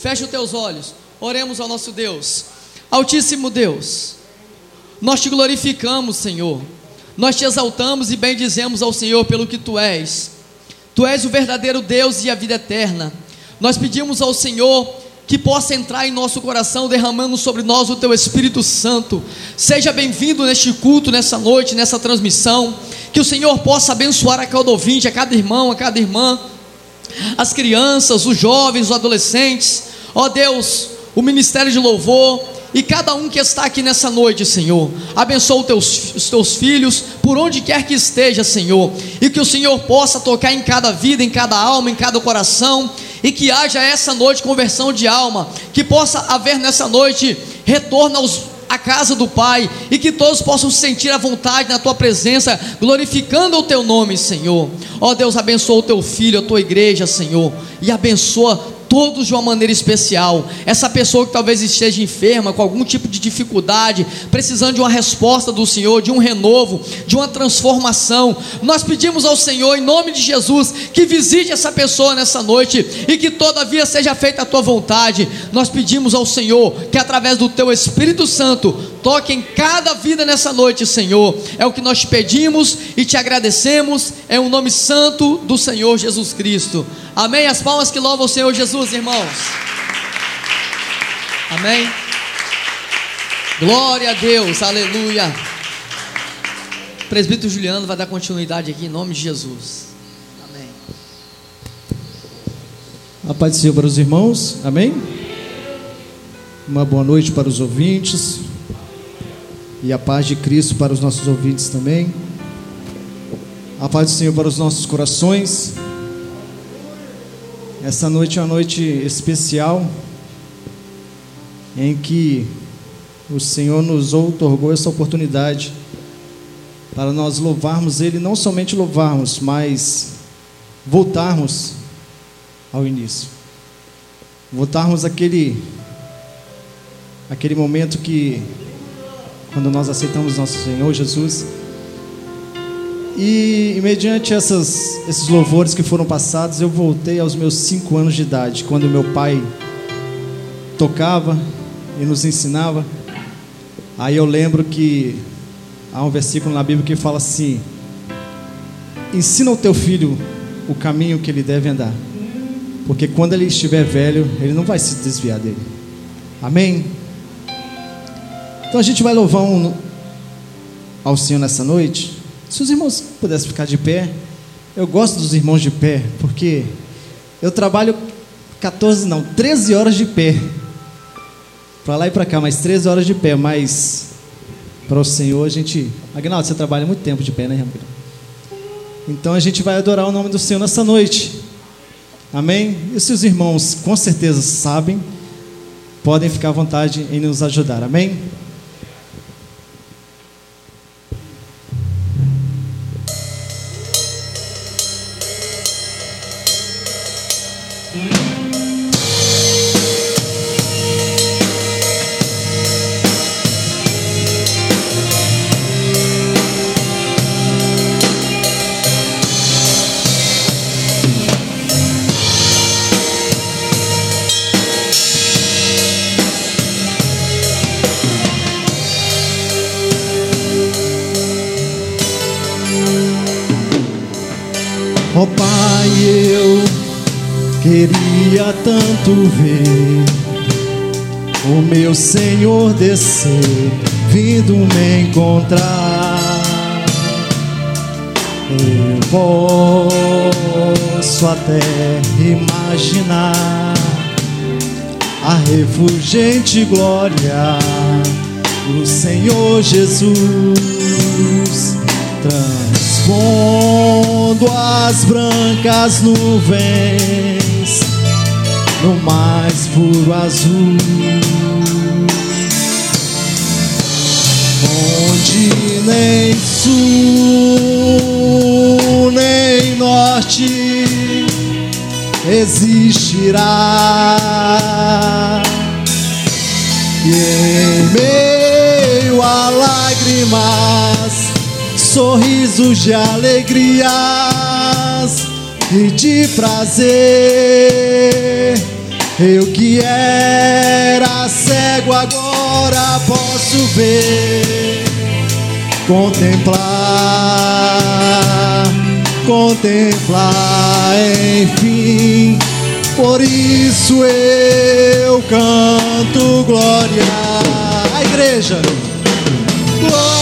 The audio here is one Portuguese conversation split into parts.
Feche os teus olhos. Oremos ao nosso Deus. Altíssimo Deus, nós te glorificamos, Senhor. Nós te exaltamos e bendizemos ao Senhor pelo que tu és. Tu és o verdadeiro Deus e a vida eterna. Nós pedimos ao Senhor que possa entrar em nosso coração, derramando sobre nós o teu Espírito Santo. Seja bem-vindo neste culto, nessa noite, nessa transmissão. Que o Senhor possa abençoar a cada ouvinte, a cada irmão, a cada irmã, as crianças, os jovens, os adolescentes. Ó Deus, o ministério de louvor e cada um que está aqui nessa noite, Senhor. Abençoa os teus, os teus filhos, por onde quer que esteja, Senhor. E que o Senhor possa tocar em cada vida, em cada alma, em cada coração e que haja essa noite conversão de alma, que possa haver nessa noite retorno aos a casa do Pai e que todos possam sentir a vontade na tua presença, glorificando o teu nome, Senhor. Ó Deus, abençoa o teu filho, a tua igreja, Senhor, e abençoa todos de uma maneira especial. Essa pessoa que talvez esteja enferma, com algum tipo de dificuldade, precisando de uma resposta do Senhor, de um renovo, de uma transformação. Nós pedimos ao Senhor, em nome de Jesus, que visite essa pessoa nessa noite e que todavia seja feita a tua vontade. Nós pedimos ao Senhor que através do teu Espírito Santo toque em cada vida nessa noite, Senhor. É o que nós te pedimos e te agradecemos. É o nome santo do Senhor Jesus Cristo. Amém. As palmas que louvam o Senhor Jesus, irmãos. Amém. Glória a Deus, aleluia. O presbítero Juliano vai dar continuidade aqui em nome de Jesus. Amém. A paz do Senhor para os irmãos, amém? Uma boa noite para os ouvintes e a paz de Cristo para os nossos ouvintes também. A paz do Senhor para os nossos corações. Essa noite é uma noite especial em que o Senhor nos outorgou essa oportunidade para nós louvarmos Ele, não somente louvarmos, mas voltarmos ao início. Voltarmos aquele aquele momento que quando nós aceitamos nosso Senhor Jesus. E, mediante essas, esses louvores que foram passados, eu voltei aos meus cinco anos de idade, quando meu pai tocava e nos ensinava. Aí eu lembro que há um versículo na Bíblia que fala assim: Ensina o teu filho o caminho que ele deve andar, porque quando ele estiver velho, ele não vai se desviar dele. Amém? Então a gente vai louvar um, ao Senhor nessa noite. Se os irmãos pudessem ficar de pé, eu gosto dos irmãos de pé, porque eu trabalho 14, não, 13 horas de pé. Para lá e para cá, mais 13 horas de pé, mas para o Senhor a gente. Agnaldo, você trabalha muito tempo de pé, né, Ramiro? Então a gente vai adorar o nome do Senhor nessa noite. Amém? E se os irmãos com certeza sabem, podem ficar à vontade em nos ajudar. Amém? Tanto ver o meu Senhor descer, vindo me encontrar. Eu posso até imaginar a refulgente glória do Senhor Jesus transpondo as brancas nuvens no mais puro azul, onde nem sul nem norte existirá. E em meio a lágrimas, sorrisos de alegrias e de prazer Eu que era cego agora posso ver, contemplar, contemplar, enfim. Por isso eu canto glória. A igreja, glória.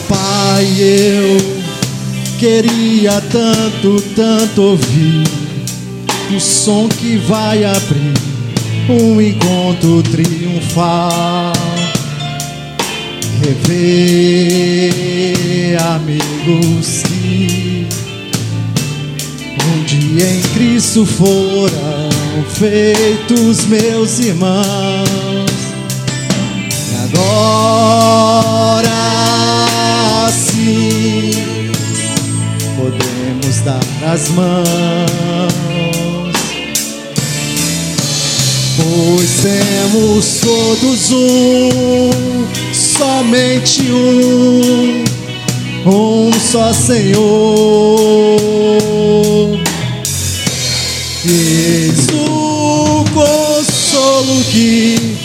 Pai, eu queria tanto, tanto ouvir o som que vai abrir um encontro triunfal. Rever amigos que um dia em Cristo foram feitos meus irmãos. E agora podemos dar as mãos. Pois temos todos um, somente um, um só Senhor. Eis o consolo que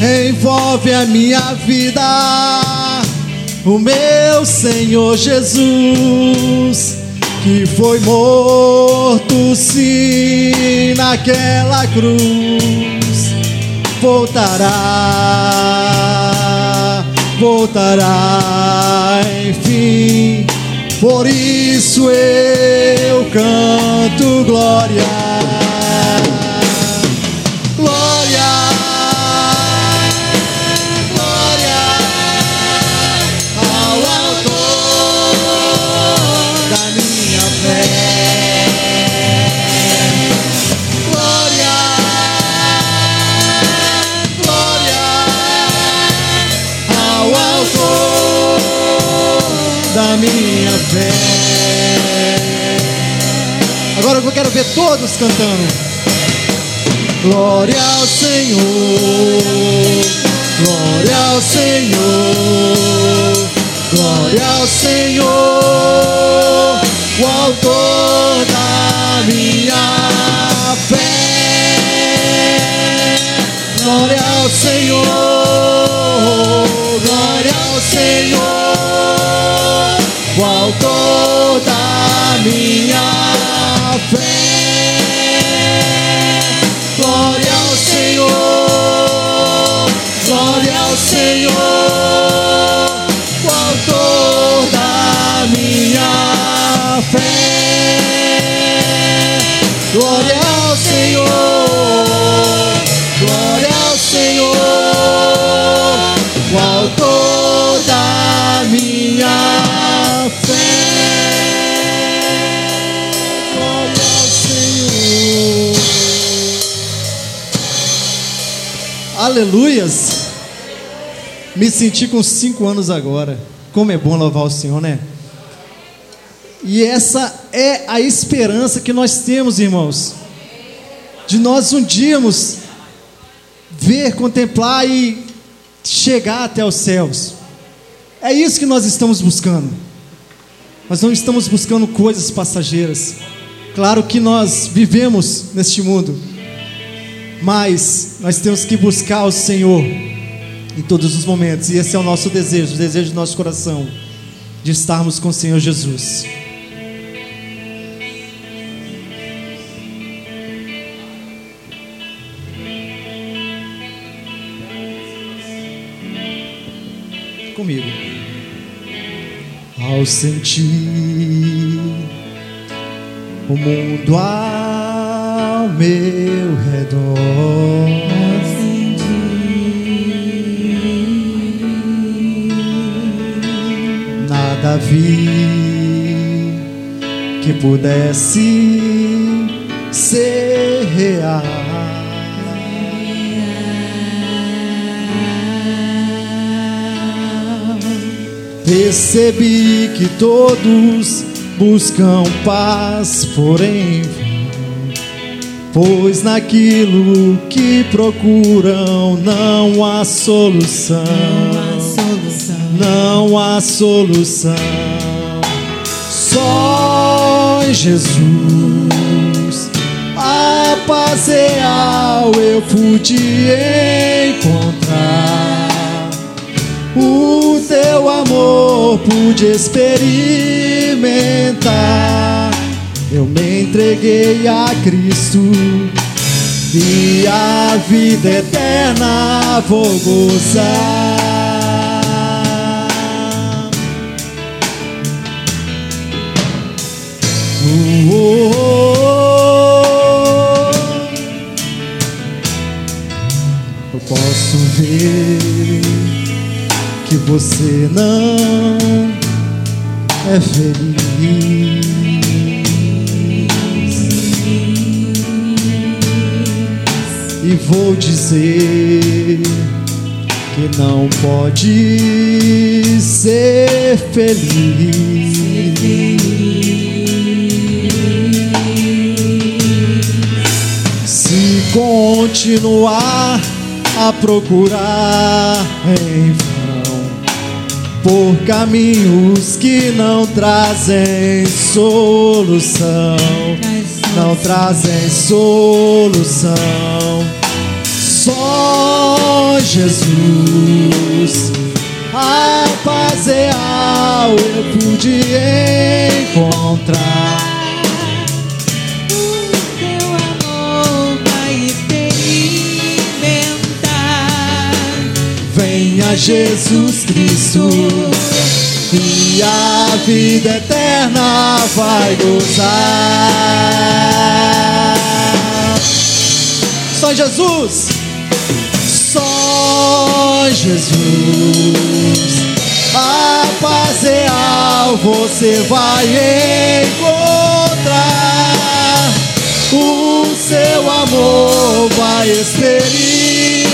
envolve a minha vida, o meu Senhor Jesus, que foi morto sim naquela cruz, voltará, voltará, enfim. Por isso eu canto glória. Quero ver todos cantando. Glória ao Senhor, glória ao Senhor, glória ao Senhor, o autor da minha fé. Glória ao Senhor, glória ao Senhor, o autor minha fé. Glória ao Senhor, glória ao Senhor, o autor da minha fé. Glória ao Senhor, glória ao Senhor, o autor da minha Aleluias! Me senti com cinco anos agora. Como é bom louvar o Senhor, né? E essa é a esperança que nós temos, irmãos, de nós um dia ver, contemplar e chegar até os céus. É isso que nós estamos buscando. Nós não estamos buscando coisas passageiras. Claro que nós vivemos neste mundo, mas nós temos que buscar o Senhor em todos os momentos, e esse é o nosso desejo, o desejo do nosso coração, de estarmos com o Senhor Jesus. Comigo. Ao sentir o mundo ao meu redor. Nada vi que pudesse ser real. Percebi que todos buscam paz, porém pois naquilo que procuram não há solução. Não há solução. Só em Jesus a paz real eu pude encontrar. O teu amor pude experimentar. Eu me entreguei a Cristo e a vida eterna vou gozar. Oh, oh. Eu posso ver que você não é feliz. E vou dizer que não pode ser feliz. Se continuar a procurar em vão por caminhos que não trazem solução, não trazem solução. Só Jesus, a paz real eu pude encontrar. Venha Jesus Cristo e a vida eterna vai gozar. Só Jesus, só Jesus, a paz real você vai encontrar. O seu amor vai experimentar.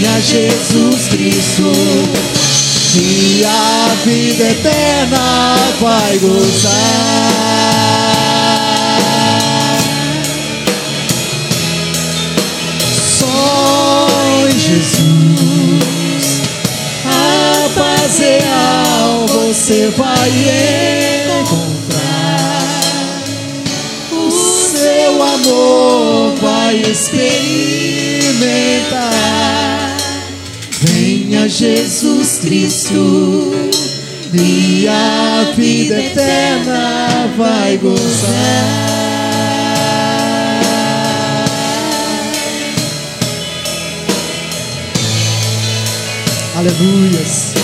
Venha Jesus Cristo e a vida eterna vai gozar. Só em Jesus a paz real você vai encontrar. O seu amor vai experimentar. Jesus Cristo e a vida eterna vai gozar. Aleluias.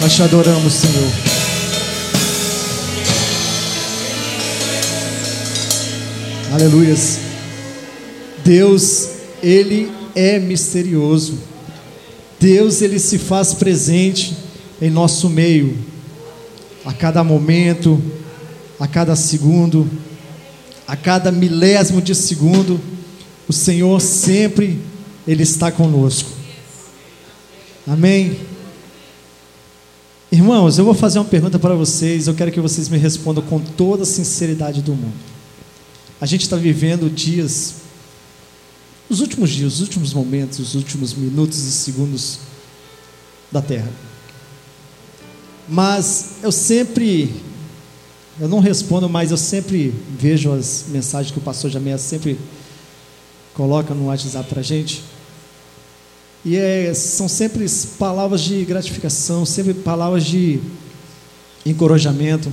Nós te adoramos, Senhor. Aleluias. Deus, Ele é misterioso. Deus, Ele se faz presente em nosso meio, a cada momento, a cada segundo, a cada milésimo de segundo. O Senhor sempre, Ele está conosco. Amém. Irmãos, eu vou fazer uma pergunta para vocês. Eu quero que vocês me respondam com toda a sinceridade do mundo. A gente está vivendo dias, os últimos dias, os últimos momentos, os últimos minutos e segundos da Terra. Mas eu sempre, eu não respondo, mas eu sempre vejo as mensagens que o pastor Jamé sempre coloca no WhatsApp para a gente. E é, são sempre palavras de gratificação, sempre palavras de encorajamento.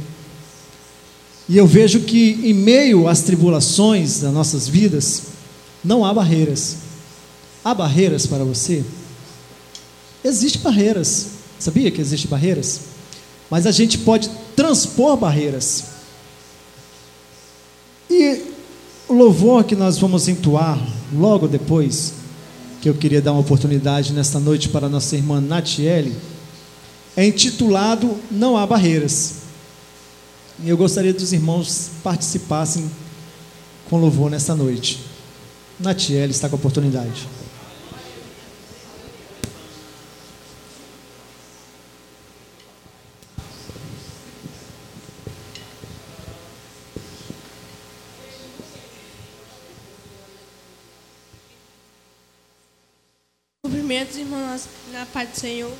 E eu vejo que em meio às tribulações das nossas vidas, não há barreiras. Há barreiras para você? Existem barreiras. Sabia que existem barreiras? Mas a gente pode transpor barreiras. E o louvor que nós vamos entoar logo depois, que eu queria dar uma oportunidade nesta noite para nossa irmã Natiele, é intitulado Não Há Barreiras. E eu gostaria que os irmãos participassem com louvor nesta noite. Natiele está com a oportunidade. Cumprimentos, irmãos na paz do Senhor.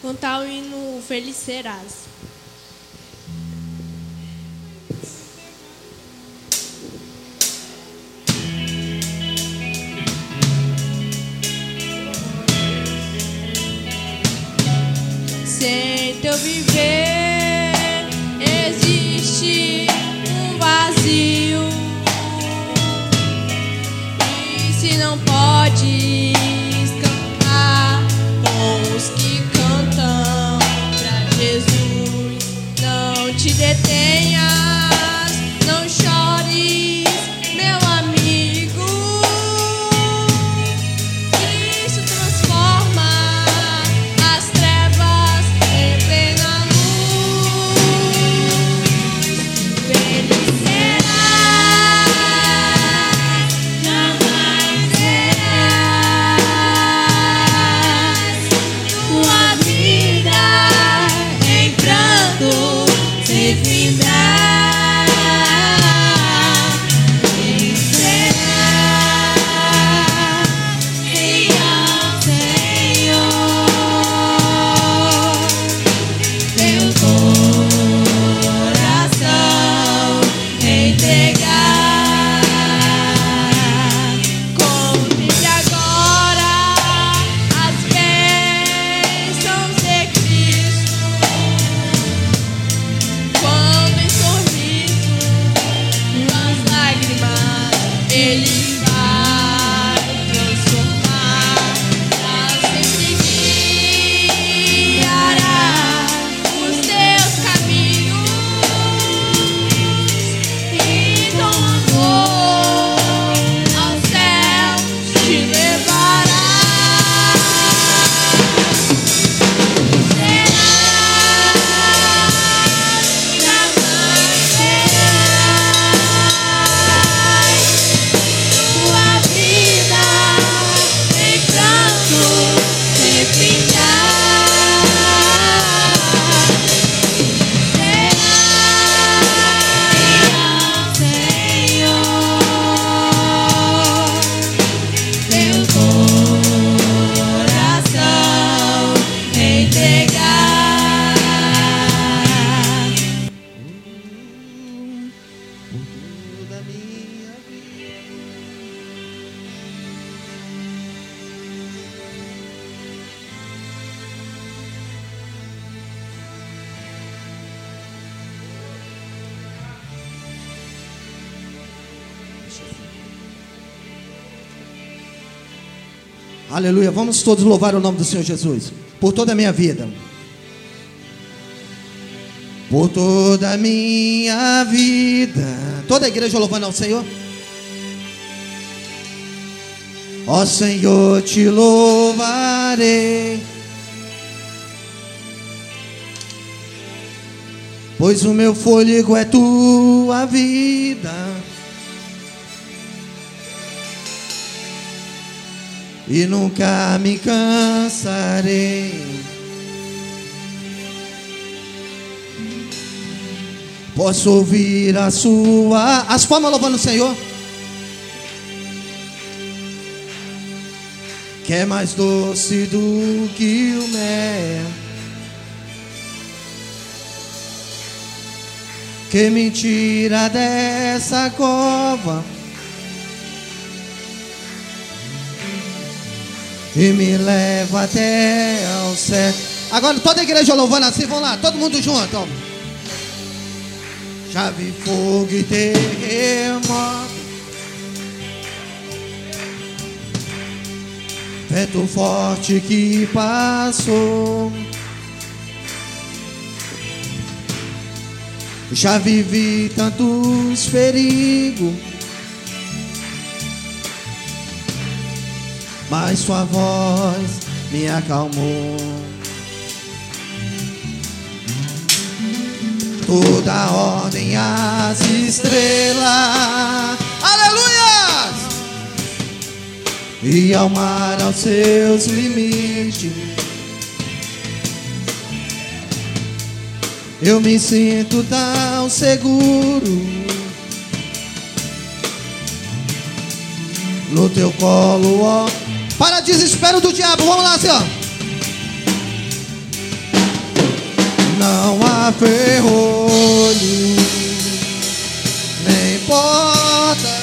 Cantar o hino Feliz Serás. Sem Aleluia, vamos todos louvar o nome do Senhor Jesus por toda a minha vida. Por toda a minha vida. Toda a igreja louvando ao Senhor. Ó Senhor, te louvarei. Pois o meu fôlego é tua vida. E nunca me cansarei. Posso ouvir a sua. As palmas louvando o Senhor. Que é mais doce do que o mel. Que me tira dessa cova. E me leva até ao céu. Agora toda a igreja louvando assim, vamos lá, todo mundo junto. Ó. Vi fogo e terremoto. Vento forte que passou. Já vivi tantos perigos. Mas sua voz me acalmou. toda ordem às estrelas. Aleluia! E ao mar aos seus limites. Eu me sinto tão seguro. No teu colo, ó Para desespero do diabo. Vamos lá, assim, ó. Não há ferrolho, nem porta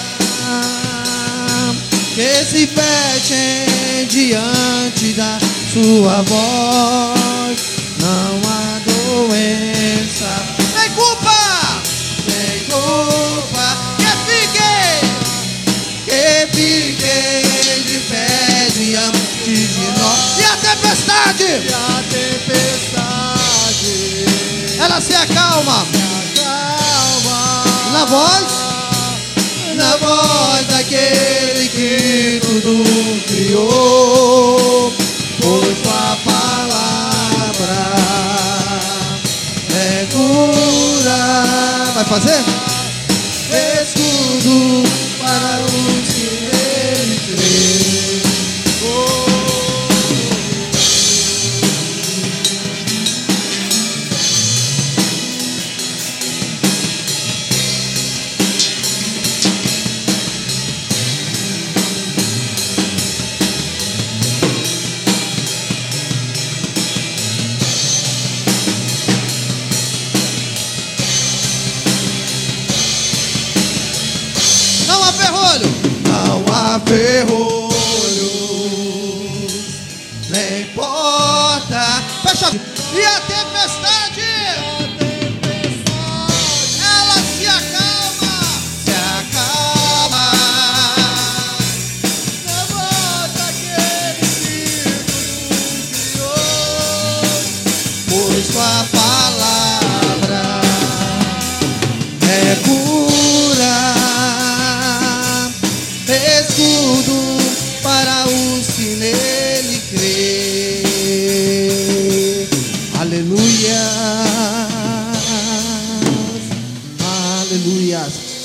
que se fechem diante da sua voz. Não há doença, nem culpa, nem culpa que fiquem, que fiquem de pé de nós. E a tempestade, E a tempestade ela se acalma calma na voz, na voz daquele que tudo criou. Pois tua palavra é cura. Vai fazer? Escudo para os ferrolho. Nem porta. Fecha. E a tempestade.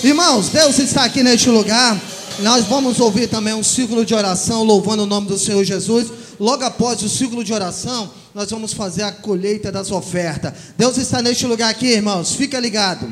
Irmãos, Deus está aqui neste lugar. Nós vamos ouvir também um círculo de oração louvando o nome do Senhor Jesus. Logo após o círculo de oração, nós vamos fazer a colheita das ofertas. Deus está neste lugar aqui, irmãos. Fica ligado.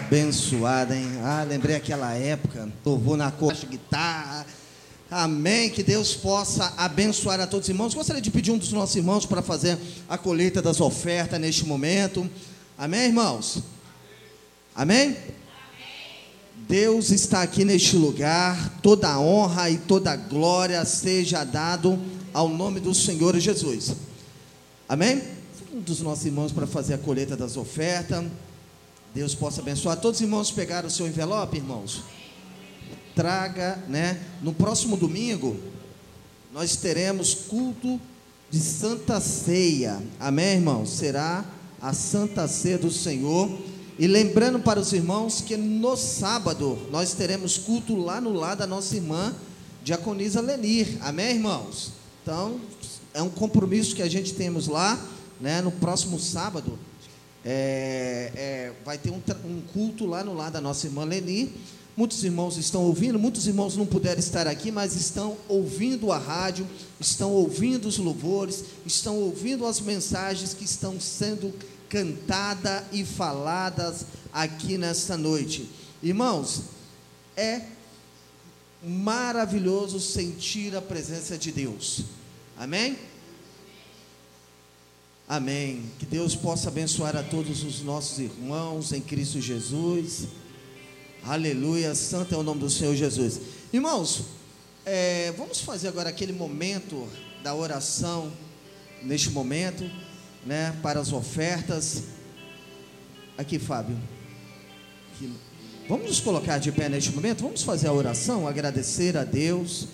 Louvor abençoado, hein? Ah, lembrei aquela época, louvor na coxa, guitarra. Amém. Que Deus possa abençoar a todos os irmãos. Gostaria de pedir um dos nossos irmãos para fazer a colheita das ofertas neste momento. Amém, irmãos? Amém? Deus está aqui neste lugar. Toda honra e toda glória seja dado ao nome do Senhor Jesus. Amém? Um dos nossos irmãos para fazer a colheita das ofertas. Deus possa abençoar. Todos os irmãos pegaram o seu envelope, irmãos? Traga, né? No próximo domingo, nós teremos culto de Santa Ceia. Amém, irmãos? Será a Santa Ceia do Senhor. E lembrando para os irmãos que no sábado nós teremos culto lá no lado da nossa irmã Diaconisa Lenir. Amém, irmãos? Então, é um compromisso que a gente temos lá, né? No próximo sábado, é, é, vai ter um, um culto lá no lado da nossa irmã Leni. Muitos irmãos estão ouvindo, muitos irmãos não puderam estar aqui, mas estão ouvindo a rádio, estão ouvindo os louvores, estão ouvindo as mensagens que estão sendo cantadas e faladas aqui nesta noite. Irmãos, é maravilhoso sentir a presença de Deus. Amém? Amém. Que Deus possa abençoar a todos os nossos irmãos em Cristo Jesus. Aleluia. Santo é o nome do Senhor Jesus. Irmãos, é, vamos fazer agora aquele momento da oração, neste momento, né, para as ofertas. Aqui, Fábio. Aqui. Vamos nos colocar de pé neste momento? Vamos fazer a oração, agradecer a Deus,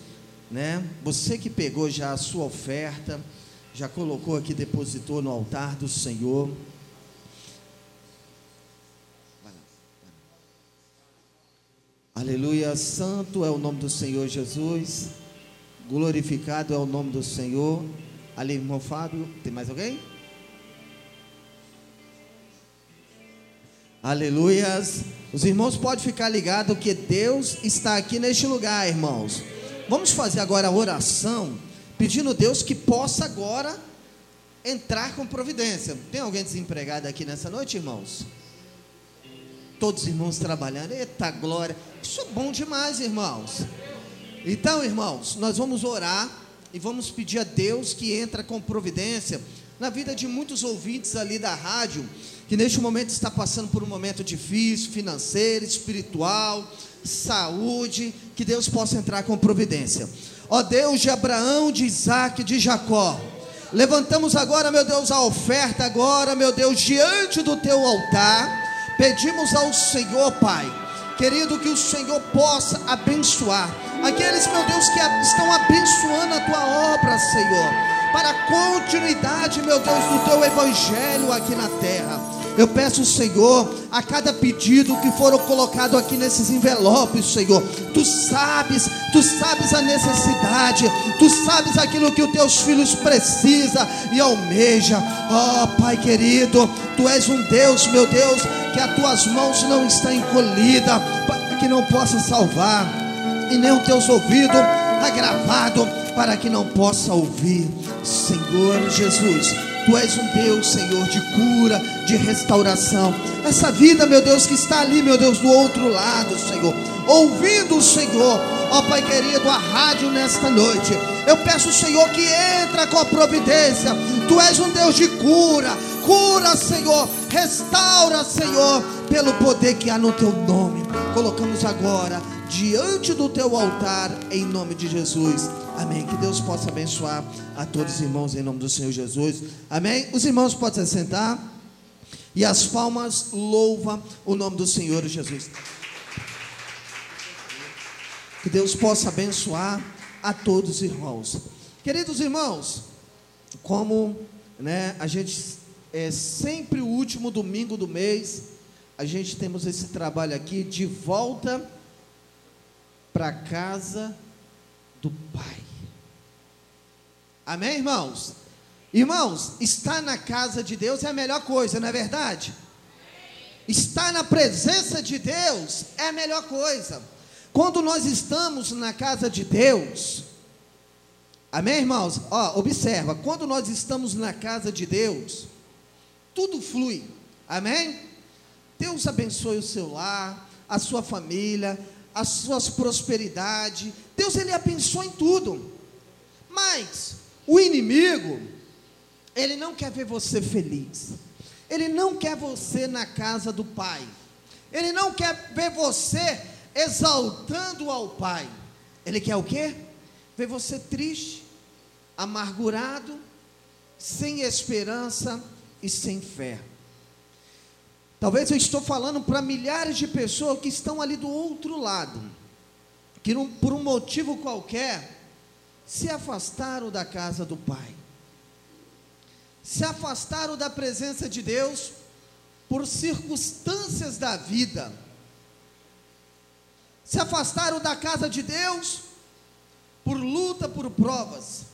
né? Você que pegou já a sua oferta, já colocou aqui, depositou no altar do Senhor. Vai lá. Aleluia, santo é o nome do Senhor Jesus, glorificado é o nome do Senhor. Ali, irmão Fábio, tem mais alguém? Aleluias. Os irmãos podem ficar ligados que Deus está aqui neste lugar, irmãos. Vamos fazer agora a oração, pedindo a Deus que possa agora entrar com providência. Tem alguém desempregado aqui nessa noite, irmãos? Todos os irmãos trabalhando. Eita glória. Isso é bom demais, irmãos. Então, irmãos, nós vamos orar e vamos pedir a Deus que entra com providência na vida de muitos ouvintes ali da rádio, que neste momento está passando por um momento difícil, financeiro, espiritual, saúde, que Deus possa entrar com providência. Ó Deus de Abraão, de Isaac, de Jacó, levantamos agora, meu Deus, a oferta agora, meu Deus, diante do teu altar, pedimos ao Senhor, Pai, querido, que o Senhor possa abençoar aqueles, meu Deus, que estão abençoando a tua obra, Senhor para a continuidade, meu Deus, do teu evangelho aqui na terra. Eu peço, Senhor, a cada pedido que foram colocado aqui nesses envelopes, Senhor, tu sabes, tu sabes a necessidade, tu sabes aquilo que os teus filhos precisam e almeja. Ó Pai querido, tu és um Deus, meu Deus, que as tuas mãos não estão encolhidas para que não possa salvar e nem os teus ouvidos agravado para que não possa ouvir. Senhor Jesus, Tu és um Deus, Senhor, de cura, de restauração. Essa vida, meu Deus, que está ali, meu Deus, do outro lado, Senhor, ouvindo o Senhor, ó Pai querido, a rádio nesta noite. Eu peço, Senhor, que entra com a providência. Tu és um Deus de cura, cura, Senhor, restaura, Senhor, pelo poder que há no Teu nome. Colocamos agora diante do teu altar, em nome de Jesus. Amém. Que Deus possa abençoar a todos os irmãos em nome do Senhor Jesus. Amém. Os irmãos podem se sentar. E as palmas louvam o nome do Senhor Jesus. Que Deus possa abençoar a todos os irmãos. Queridos irmãos, como né, a gente é sempre o último domingo do mês, a gente temos esse trabalho aqui de volta para casa do Pai. Amém, irmãos? Irmãos, estar na casa de Deus é a melhor coisa, não é verdade? Estar na presença de Deus é a melhor coisa. Quando nós estamos na casa de Deus, amém, irmãos? Ó, observa, quando nós estamos na casa de Deus, tudo flui, amém? Deus abençoe o seu lar, a sua família, as suas prosperidades. Deus ele abençoa em tudo. Mas o inimigo, ele não quer ver você feliz. Ele não quer você na casa do Pai. Ele não quer ver você exaltando ao Pai. Ele quer o quê? Ver você triste, amargurado, sem esperança e sem fé. Talvez eu estou falando para milhares de pessoas que estão ali do outro lado, que não, por um motivo qualquer se afastaram da casa do Pai, se afastaram da presença de Deus por circunstâncias da vida, se afastaram da casa de Deus por luta, por provas,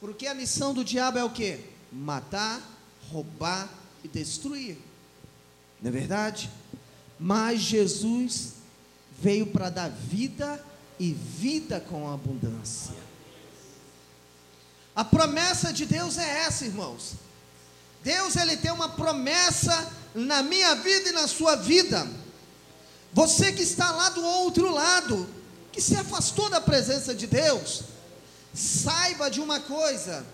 porque a missão do diabo é o que? Matar, roubar e destruir. Não é verdade? Mas Jesus veio para dar vida e vida com abundância. A promessa de Deus é essa, irmãos. Deus ele tem uma promessa na minha vida e na sua vida. Você que está lá do outro lado, que se afastou da presença de Deus, saiba de uma coisa,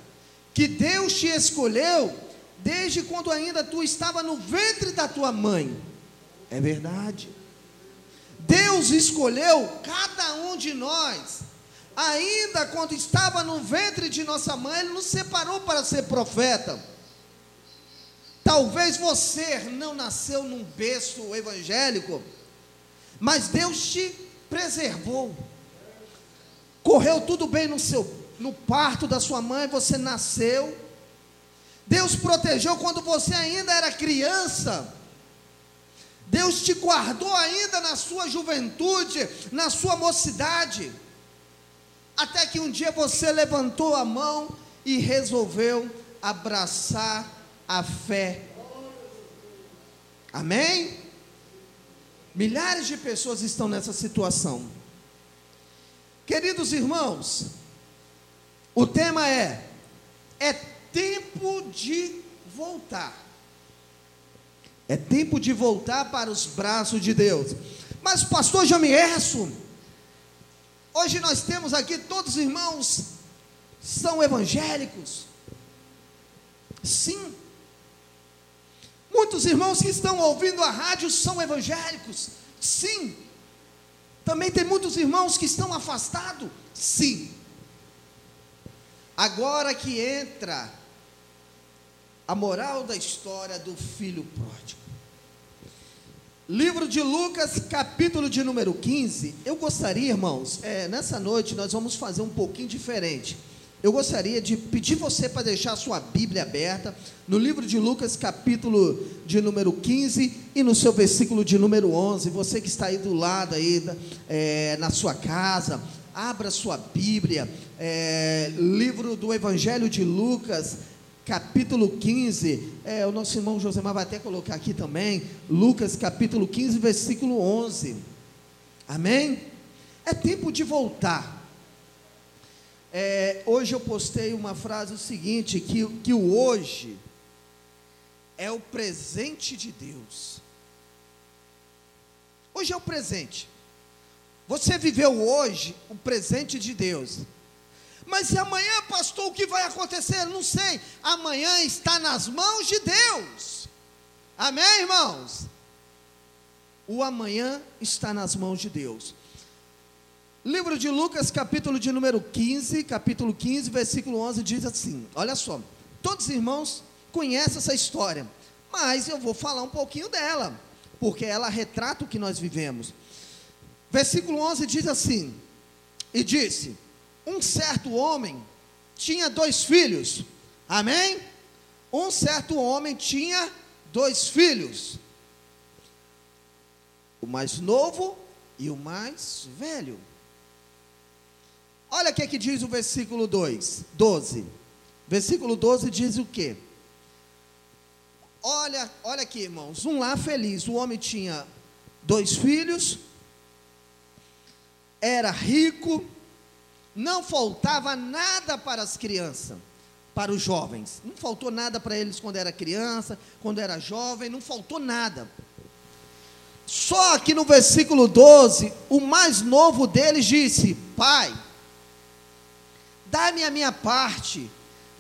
que Deus te escolheu desde quando ainda tu estava no ventre da tua mãe. É verdade. Deus escolheu cada um de nós, ainda quando estava no ventre de nossa mãe, Ele nos separou para ser profeta. Talvez você não nasceu num berço evangélico, mas Deus te preservou. Correu tudo bem no seu no parto da sua mãe, você nasceu. Deus protegeu quando você ainda era criança. Deus te guardou ainda na sua juventude, na sua mocidade, até que um dia você levantou a mão e resolveu abraçar a fé. Amém? Milhares de pessoas estão nessa situação. Queridos irmãos, o tema é: é tempo de voltar. É tempo de voltar para os braços de Deus. Mas, pastor Jamierson, hoje nós temos aqui todos os irmãos são evangélicos. Sim. Muitos irmãos que estão ouvindo a rádio são evangélicos. Sim. Também tem muitos irmãos que estão afastados. Sim. Agora que entra a moral da história do filho pródigo. Livro de Lucas, capítulo de número 15. Eu gostaria, irmãos, é, nessa noite nós vamos fazer um pouquinho diferente. Eu gostaria de pedir você para deixar a sua Bíblia aberta no livro de Lucas, capítulo de número 15 e no seu versículo de número 11. Você que está aí do lado aí, é, na sua casa, abra sua Bíblia, é, livro do Evangelho de Lucas, capítulo 15, é, o nosso irmão Josemar vai até colocar aqui também, Lucas capítulo 15, versículo 11. Amém? É tempo de voltar. É, hoje eu postei uma frase o seguinte: que, que o hoje é o presente de Deus. Hoje é o presente. Você viveu hoje o presente de Deus. Mas e amanhã, pastor, o que vai acontecer? Não sei. Amanhã está nas mãos de Deus. Amém, irmãos? O amanhã está nas mãos de Deus. Livro de Lucas, capítulo de número 15, capítulo 15, versículo 11, diz assim: Olha só, todos os irmãos conhecem essa história, mas eu vou falar um pouquinho dela, porque ela retrata o que nós vivemos. Versículo 11 diz assim: e disse: Um certo homem tinha dois filhos. Amém? Um certo homem tinha dois filhos. O mais novo e o mais velho. Olha o que, é que diz o versículo 2, 12. Versículo 12 diz o quê? Olha, olha aqui, irmãos. Um lá feliz. O homem tinha dois filhos, era rico, não faltava nada para as crianças, para os jovens. Não faltou nada para eles quando era criança, quando era jovem, não faltou nada. Só que no versículo 12, o mais novo deles disse: Pai, dá-me a minha parte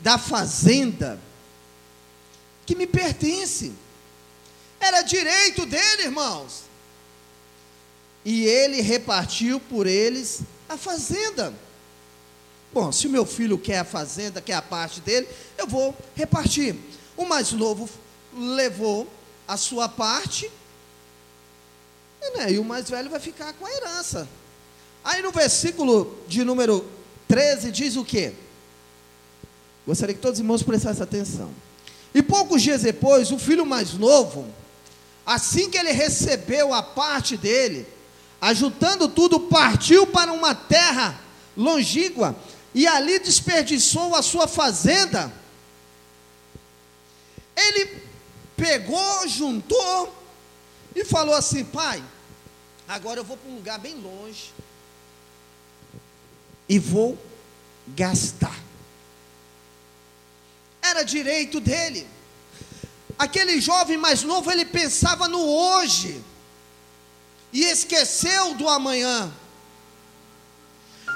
da fazenda que me pertence. Era direito dele, irmãos. E ele repartiu por eles a fazenda. Bom, se o meu filho quer a fazenda, quer a parte dele, eu vou repartir. O mais novo levou a sua parte, e, né, e o mais velho vai ficar com a herança. Aí no versículo de número 13 diz o quê? Gostaria que todos os irmãos prestassem atenção. E poucos dias depois, o filho mais novo, assim que ele recebeu a parte dele, ajuntando tudo, partiu para uma terra longínqua e ali desperdiçou a sua fazenda. Ele pegou, juntou e falou assim: Pai, agora eu vou para um lugar bem longe e vou gastar. Era direito dele. Aquele jovem mais novo, ele pensava no hoje e esqueceu do amanhã.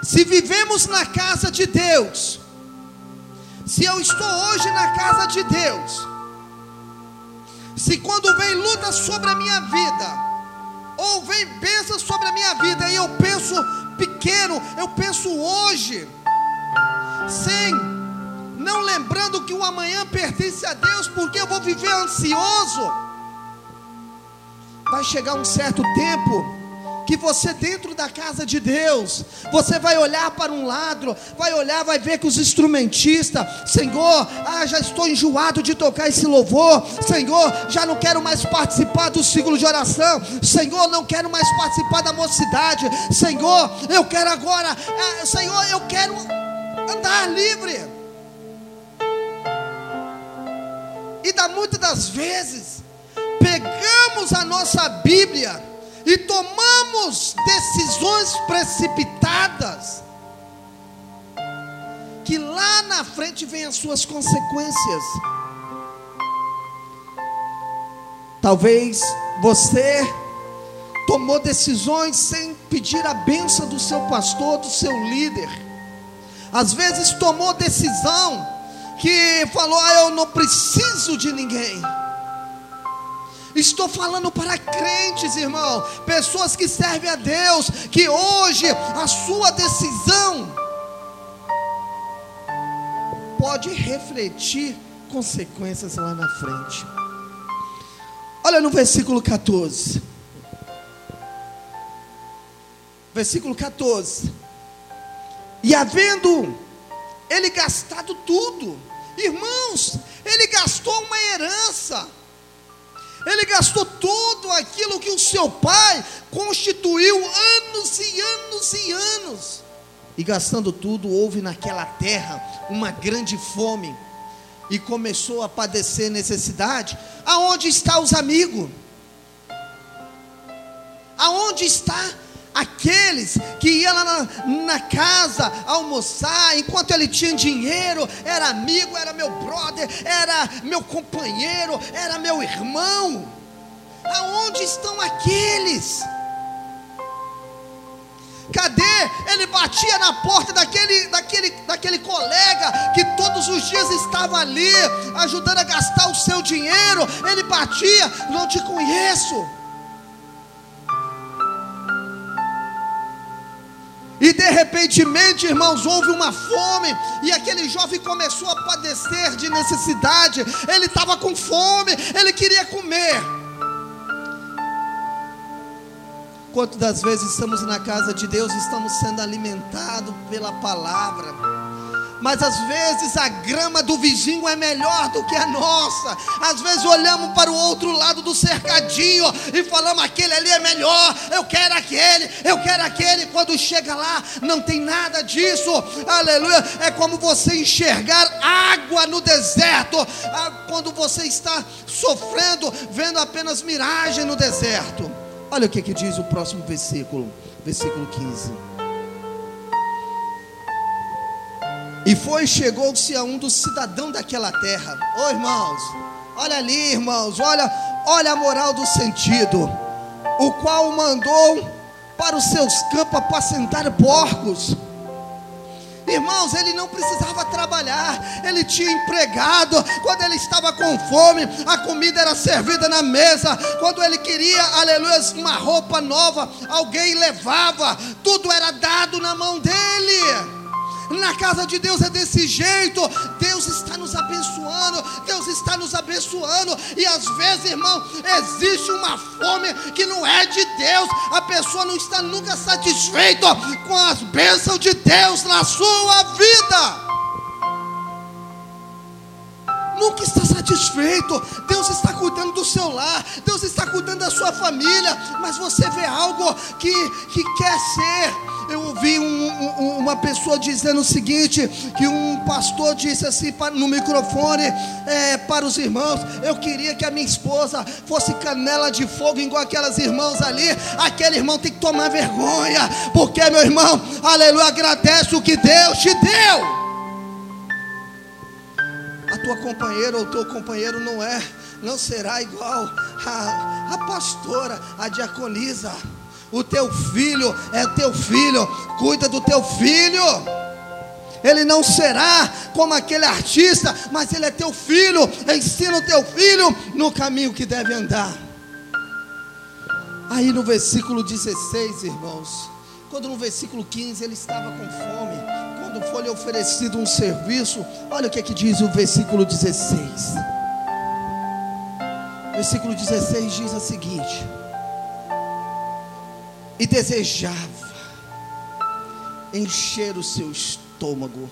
Se vivemos na casa de Deus, se eu estou hoje na casa de Deus, se quando vem luta sobre a minha vida, ou vem bênção sobre a minha vida, e eu penso pequeno, eu penso hoje, sem, não lembrando que o amanhã pertence a Deus, porque eu vou viver ansioso vai chegar um certo tempo que você dentro da casa de Deus, você vai olhar para um ladro, vai olhar, vai ver que os instrumentistas, Senhor, ah, já estou enjoado de tocar esse louvor, Senhor, já não quero mais participar do ciclo de oração, Senhor, não quero mais participar da mocidade, Senhor, eu quero agora, ah, Senhor, eu quero andar livre. E dá muitas das vezes pegamos a nossa Bíblia e tomamos decisões precipitadas, que lá na frente vem as suas consequências. Talvez você tomou decisões sem pedir a benção do seu pastor, do seu líder. Às vezes tomou decisão que falou: ah, eu não preciso de ninguém. Estou falando para crentes, irmão, pessoas que servem a Deus, que hoje a sua decisão pode refletir consequências lá na frente. Olha no versículo 14. Versículo 14. E havendo ele gastado tudo, irmãos, ele gastou uma herança ele gastou tudo aquilo que o seu pai constituiu anos e anos e anos. E gastando tudo, houve naquela terra uma grande fome. E começou a padecer necessidade. Aonde está os amigos? Aonde está aqueles que iam lá na, na, casa almoçar, enquanto ele tinha dinheiro, era amigo, era meu brother, era meu companheiro, era meu irmão. Aonde estão aqueles? Cadê? Ele batia na porta daquele, daquele, daquele colega que todos os dias estava ali, ajudando a gastar o seu dinheiro. Ele batia, não te conheço. E de repentemente, irmãos, houve uma fome, e aquele jovem começou a padecer de necessidade. Ele estava com fome, ele queria comer. Quantas das vezes estamos na casa de Deus, estamos sendo alimentados pela palavra. Mas às vezes a grama do vizinho é melhor do que a nossa. Às vezes olhamos para o outro lado do cercadinho e falamos: aquele ali é melhor, eu quero aquele, eu quero aquele. Quando chega lá, não tem nada disso. Aleluia. É como você enxergar água no deserto. Ah, Quando você está sofrendo, vendo apenas miragem no deserto. Olha o que, que diz o próximo versículo, versículo 15. E foi chegou-se a um dos cidadãos daquela terra. Ô irmãos, olha ali, irmãos, olha, olha a moral do sentido. O qual mandou para os seus campos apacentar porcos. Irmãos, ele não precisava trabalhar, ele tinha empregado. Quando ele estava com fome, a comida era servida na mesa. Quando ele queria, aleluia, uma roupa nova, alguém levava. Tudo era dado na mão dele. Na casa de Deus é desse jeito. Deus está nos abençoando. Deus está nos abençoando. E às vezes, irmão, existe uma fome que não é de Deus. A pessoa não está nunca satisfeita com as bênçãos de Deus na sua vida nunca está satisfeito. Deus está cuidando do seu lar, Deus está cuidando da sua família, mas você vê algo que, que quer ser. Eu ouvi um- um- uma pessoa dizendo o seguinte: que um pastor disse assim no microfone é, para os irmãos: Eu queria que a minha esposa fosse canela de fogo, igual aquelas irmãos ali. Aquele irmão tem que tomar vergonha, porque meu irmão, aleluia, agradece o que Deus te deu a tua companheira ou teu companheiro não é, não será igual a, a pastora, a diaconisa. O teu filho é teu filho, cuida do teu filho. Ele não será como aquele artista, mas ele é teu filho. Ensina o teu filho no caminho que deve andar. Aí no versículo 16, irmãos, quando no versículo 15 ele estava com fome, quando foi lhe oferecido um serviço, olha o que é que diz o versículo 16. Versículo 16 diz o seguinte: E desejava encher o seu estômago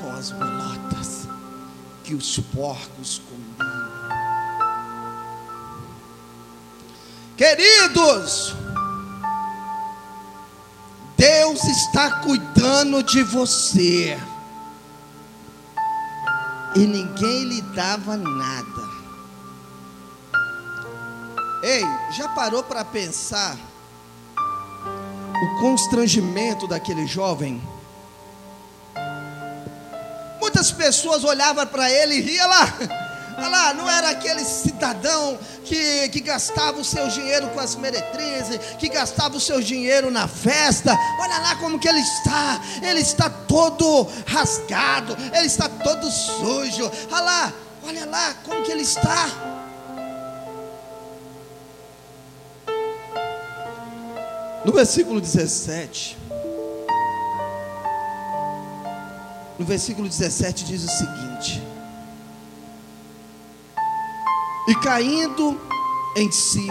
com as bolotas que os porcos comiam. Queridos, Deus está cuidando de você. E ninguém lhe dava nada. Ei, já parou para pensar o constrangimento daquele jovem? Muitas pessoas olhavam para ele e riam lá. Olha lá, não era aquele cidadão que, que gastava o seu dinheiro com as meretrizes, que gastava o seu dinheiro na festa. Olha lá como que ele está. Ele está todo rasgado, ele está todo sujo. Olha lá, olha lá como que ele está. No versículo 17, no versículo 17 diz o seguinte: E caindo em si,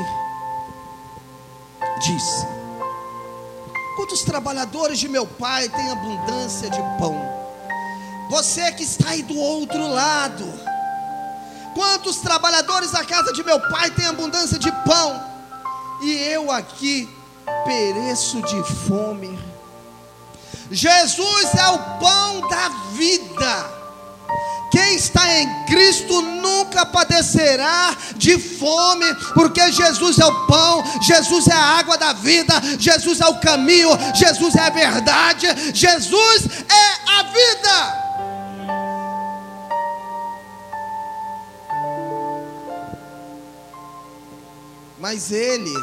disse: Quantos trabalhadores de meu pai têm abundância de pão? Você que está aí do outro lado, quantos trabalhadores da casa de meu pai têm abundância de pão? E eu aqui pereço de fome. Jesus é o pão da vida. Quem está em Cristo nunca padecerá de fome, porque Jesus é o pão, Jesus é a água da vida, Jesus é o caminho, Jesus é a verdade, Jesus é a vida. Mas ele,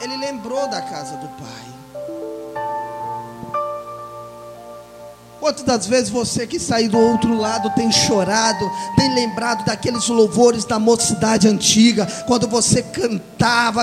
ele lembrou da casa do pai. Quantas das vezes você que saiu do outro lado tem chorado, tem lembrado daqueles louvores da mocidade antiga, quando você cantava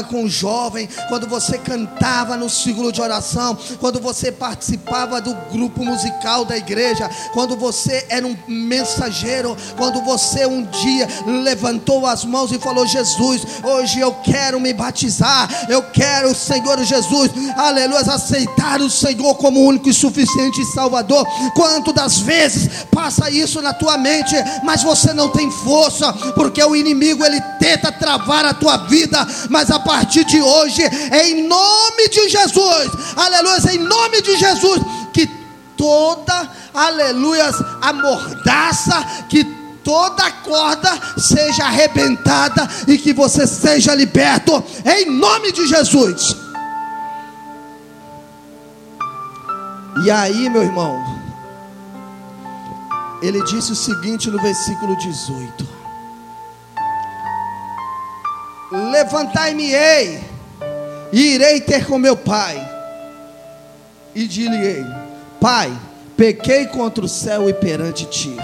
com o jovem, quando você cantava no círculo de oração, quando você participava do grupo musical da igreja, quando você era um mensageiro, quando você um dia levantou as mãos e falou: Jesus, hoje eu quero me batizar, eu quero, Senhor Jesus, aleluia, aceitar o Senhor como único e suficiente Salvador. Quanto das vezes passa isso na tua mente, mas você não tem força, porque o inimigo ele tenta travar a tua vida, mas a partir de hoje, em nome de Jesus, aleluia, em nome de Jesus, que toda, aleluia, a mordaça, que toda corda seja arrebentada e que você seja liberto, em nome de Jesus. E aí, meu irmão, ele disse o seguinte no versículo 18: Levantai-me-ei, e irei ter com meu pai, e dir-lhe-ei: Pai, pequei contra o céu e perante ti.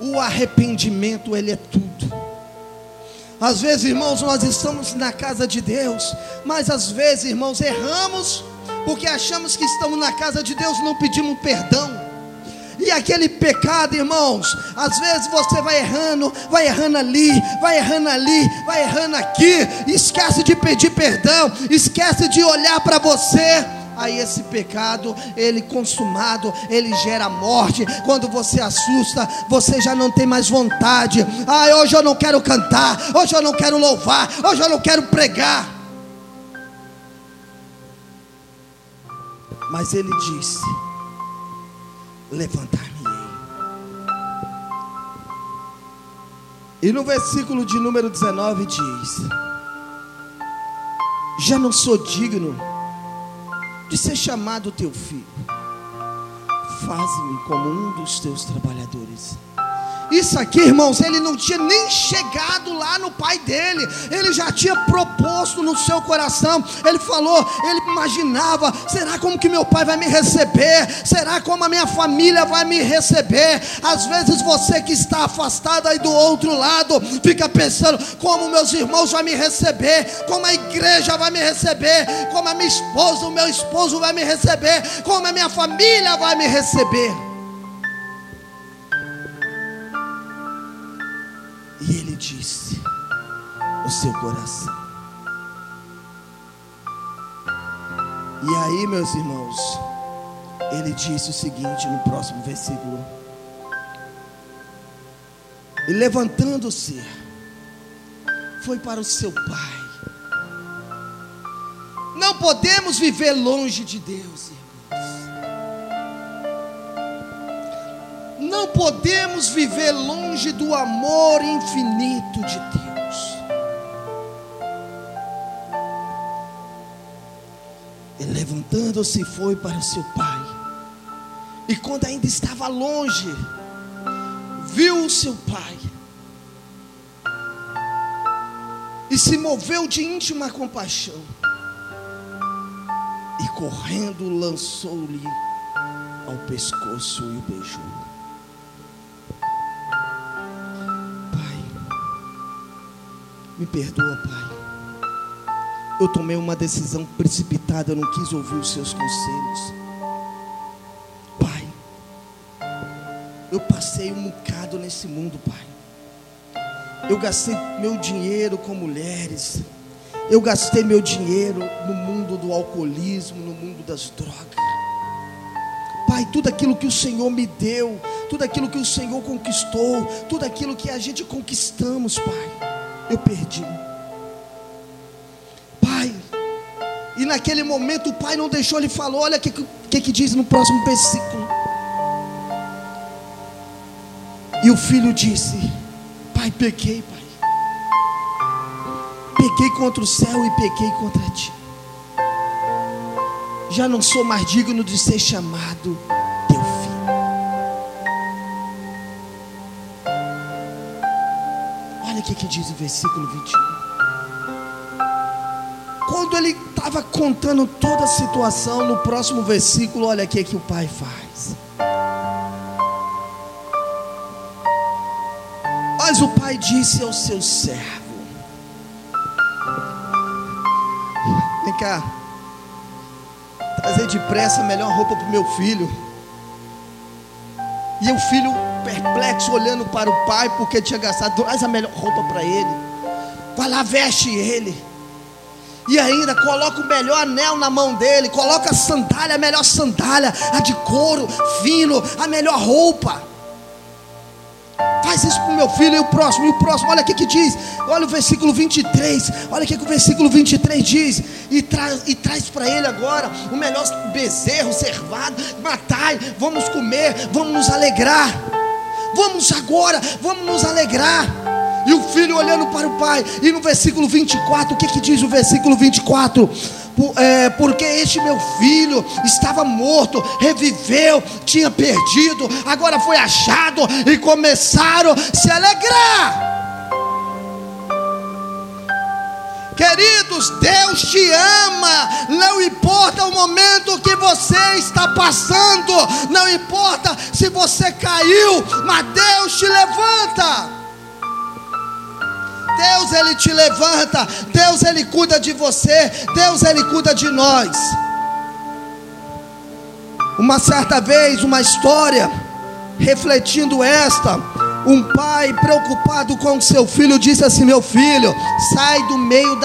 O arrependimento, ele é tudo. Às vezes, irmãos, nós estamos na casa de Deus, mas às vezes, irmãos, erramos porque achamos que estamos na casa de Deus, não pedimos perdão. E aquele pecado, irmãos, às vezes você vai errando, vai errando ali, vai errando ali, vai errando aqui, esquece de pedir perdão, esquece de olhar para você. Aí esse pecado, ele consumado, ele gera morte. Quando você assusta, você já não tem mais vontade. Ah, hoje eu não quero cantar, hoje eu não quero louvar, hoje eu não quero pregar. Mas ele disse: Levantar-me-ei. E no versículo de número 19 diz: Já não sou digno de ser chamado teu filho, faze-me como um dos teus trabalhadores. Isso aqui, irmãos, ele não tinha nem chegado lá no pai dele, ele já tinha proposto no seu coração. Ele falou, ele imaginava: será como que meu pai vai me receber? Será como a minha família vai me receber? Às vezes você que está afastado aí do outro lado, fica pensando: como meus irmãos vão me receber? Como a igreja vai me receber? Como a minha esposa, o meu esposo vai me receber? Como a minha família vai me receber? E ele disse o seu coração. E aí, meus irmãos, ele disse o seguinte no próximo versículo: E levantando-se, foi para o seu pai. Não podemos viver longe de Deus, irmãos. Não podemos viver longe do amor infinito de Deus. E levantando-se foi para seu pai. E quando ainda estava longe, viu o seu pai. E se moveu de íntima compaixão. E correndo lançou-lhe ao pescoço e o beijou. Me perdoa, Pai. Eu tomei uma decisão precipitada, eu não quis ouvir os seus conselhos. Pai, eu passei um bocado nesse mundo, Pai. Eu gastei meu dinheiro com mulheres. Eu gastei meu dinheiro no mundo do alcoolismo, no mundo das drogas. Pai, tudo aquilo que o Senhor me deu, tudo aquilo que o Senhor conquistou, tudo aquilo que a gente conquistamos, Pai eu perdi. Pai, e naquele momento o pai não deixou, ele falou: olha o que, que, que diz no próximo versículo. E o filho disse: Pai, pequei, pai. Pequei contra o céu e pequei contra ti. Já não sou mais digno de ser chamado o que, que diz o versículo 21. Quando ele estava contando toda a situação, no próximo versículo, olha o que, que o pai faz. Mas o pai disse ao seu servo: Vem cá, trazer depressa a melhor roupa para o meu filho. E o filho perplexo, olhando para o pai, porque tinha gastado, traz a melhor roupa para ele. Vai lá, veste ele. E ainda coloca o melhor anel na mão dele, coloca a sandália, a melhor sandália, a de couro fino, a melhor roupa. Faz isso para o meu filho e o próximo, e o próximo. Olha o que, diz. Olha o versículo 23. Olha o que, o versículo 23 diz. E traz, e traz para ele agora o melhor bezerro, servado. Matai, vamos comer, vamos nos alegrar. Vamos agora, vamos nos alegrar. E o filho olhando para o pai. E no versículo 24, o que, que diz o versículo 24? é, porque este meu filho estava morto, reviveu, tinha perdido, agora foi achado e começaram a se alegrar. Queridos, Deus te ama, não importa o momento que você está passando, não importa se você caiu, mas Deus te levanta. Deus ele te levanta, Deus ele cuida de você, Deus ele cuida de nós. Uma certa vez, uma história refletindo esta, um pai preocupado com seu filho disse assim: Meu filho, sai do meio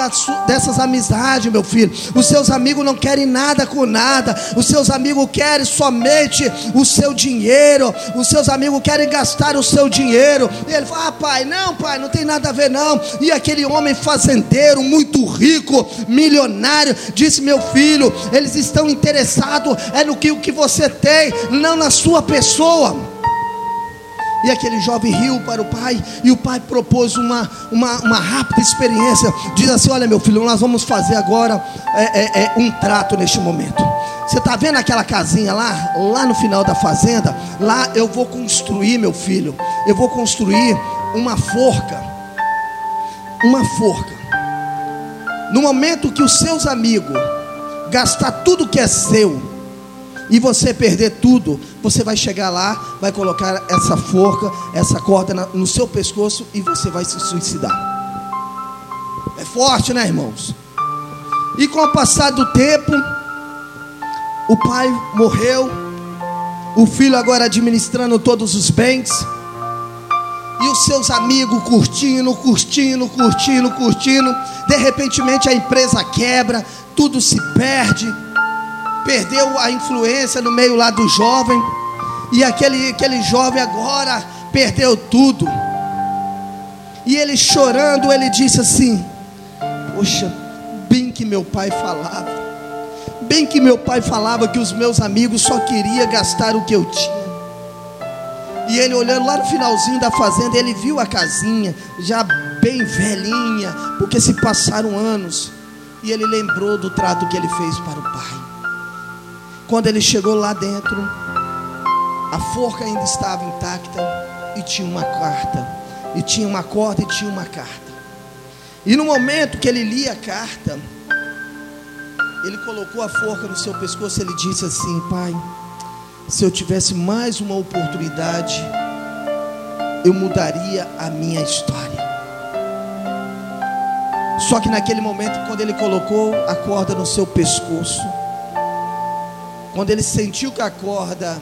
dessas amizades, meu filho. Os seus amigos não querem nada com nada. Os seus amigos querem somente o seu dinheiro. Os seus amigos querem gastar o seu dinheiro. E ele fala: Ah, pai, não, pai, não tem nada a ver, não. E aquele homem fazendeiro, muito rico, milionário, disse: Meu filho, eles estão interessados é no que, o que você tem, não na sua pessoa. E aquele jovem riu para o pai, e o pai propôs uma, uma, uma rápida experiência. Diz assim: Olha, meu filho, nós vamos fazer agora é, é, é um trato neste momento. Você está vendo aquela casinha lá, lá no final da fazenda? Lá eu vou construir, meu filho, eu vou construir uma forca. Uma forca. No momento que os seus amigos gastar tudo que é seu, e você perder tudo, você vai chegar lá, vai colocar essa forca, essa corda no seu pescoço e você vai se suicidar. É forte, né, irmãos? E com o passar do tempo, o pai morreu, o filho agora administrando todos os bens, e os seus amigos curtindo, curtindo, curtindo, curtindo. De repente a empresa quebra, tudo se perde perdeu a influência no meio lá do jovem, e aquele, aquele jovem agora perdeu tudo. E ele chorando, ele disse assim: Poxa, bem que meu pai falava, bem que meu pai falava que os meus amigos só queriam gastar o que eu tinha. E ele olhando lá no finalzinho da fazenda, ele viu a casinha já bem velhinha, porque se passaram anos. E ele lembrou do trato que ele fez para o pai. Quando ele chegou lá dentro, a forca ainda estava intacta e tinha uma carta, e tinha uma corda e tinha uma carta. E no momento que ele lia a carta, ele colocou a forca no seu pescoço, ele disse assim: "Pai, se eu tivesse mais uma oportunidade, eu mudaria a minha história." Só que naquele momento, quando ele colocou a corda no seu pescoço, quando ele sentiu que a corda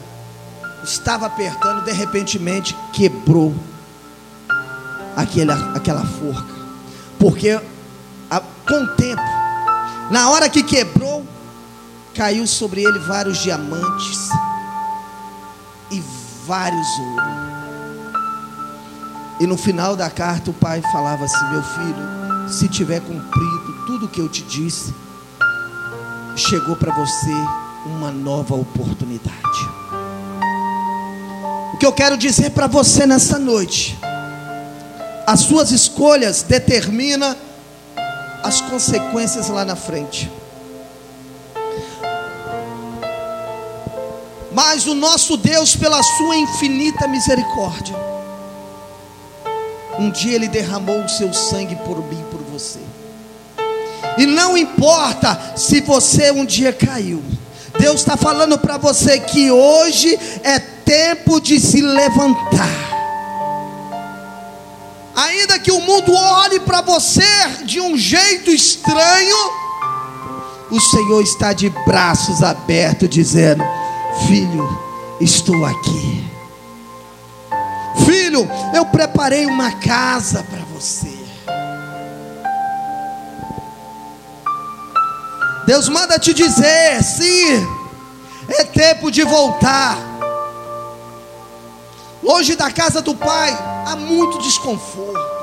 estava apertando, de repentemente quebrou aquela, aquela forca. Porque a, com o tempo, na hora que quebrou, caiu sobre ele vários diamantes e vários ouros. E no final da carta o pai falava assim: Meu filho, se tiver cumprido tudo o que eu te disse, chegou para você uma nova oportunidade. O que eu quero dizer para você nessa noite, as suas escolhas determinam as consequências lá na frente. Mas o nosso Deus, pela sua infinita misericórdia, um dia ele derramou o seu sangue por mim, por você. E não importa se você um dia caiu. Deus está falando para você que hoje é tempo de se levantar. Ainda que o mundo olhe para você de um jeito estranho, o Senhor está de braços abertos, dizendo: Filho, estou aqui. Filho, eu preparei uma casa para você. Deus manda te dizer: sim, é tempo de voltar. Longe da casa do Pai há muito desconforto.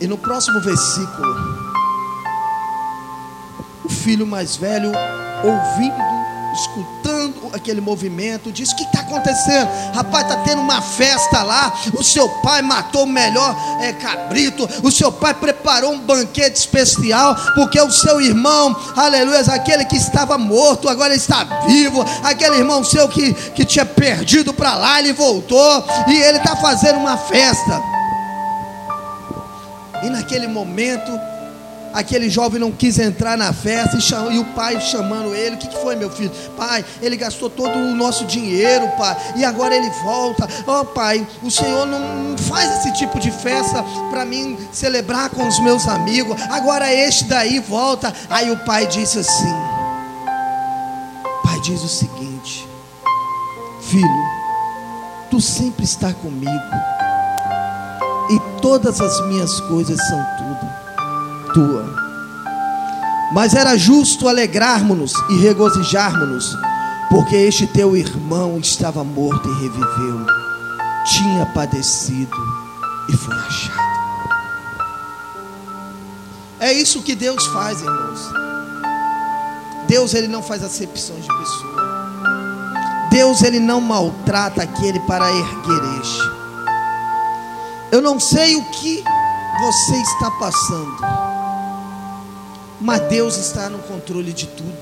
E no próximo versículo, o filho mais velho, ouvindo escutando aquele movimento, diz: O que está acontecendo? Rapaz, está tendo uma festa lá. O seu pai matou o melhor é, cabrito. O seu pai preparou um banquete especial, porque o seu irmão, aleluia, aquele que estava morto, agora está vivo. Aquele irmão seu que, que tinha perdido para lá, ele voltou. E ele está fazendo uma festa. E naquele momento, Aquele jovem não quis entrar na festa e, chamou, e o pai chamando ele: O que, que foi, meu filho? Pai, ele gastou todo o nosso dinheiro, pai, e agora ele volta. Oh, pai, o Senhor não faz esse tipo de festa para mim celebrar com os meus amigos. Agora este daí volta. Aí o pai disse assim: Pai diz o seguinte, filho, tu sempre está comigo, e todas as minhas coisas são tudo tua. Mas era justo alegrarmos-nos e regozijarmos-nos, porque este teu irmão estava morto e reviveu, tinha padecido e foi achado. É isso que Deus faz, irmãos. Deus ele não faz acepções de pessoa. Deus ele não maltrata aquele para erguer este. Eu não sei o que você está passando mas Deus está no controle de tudo.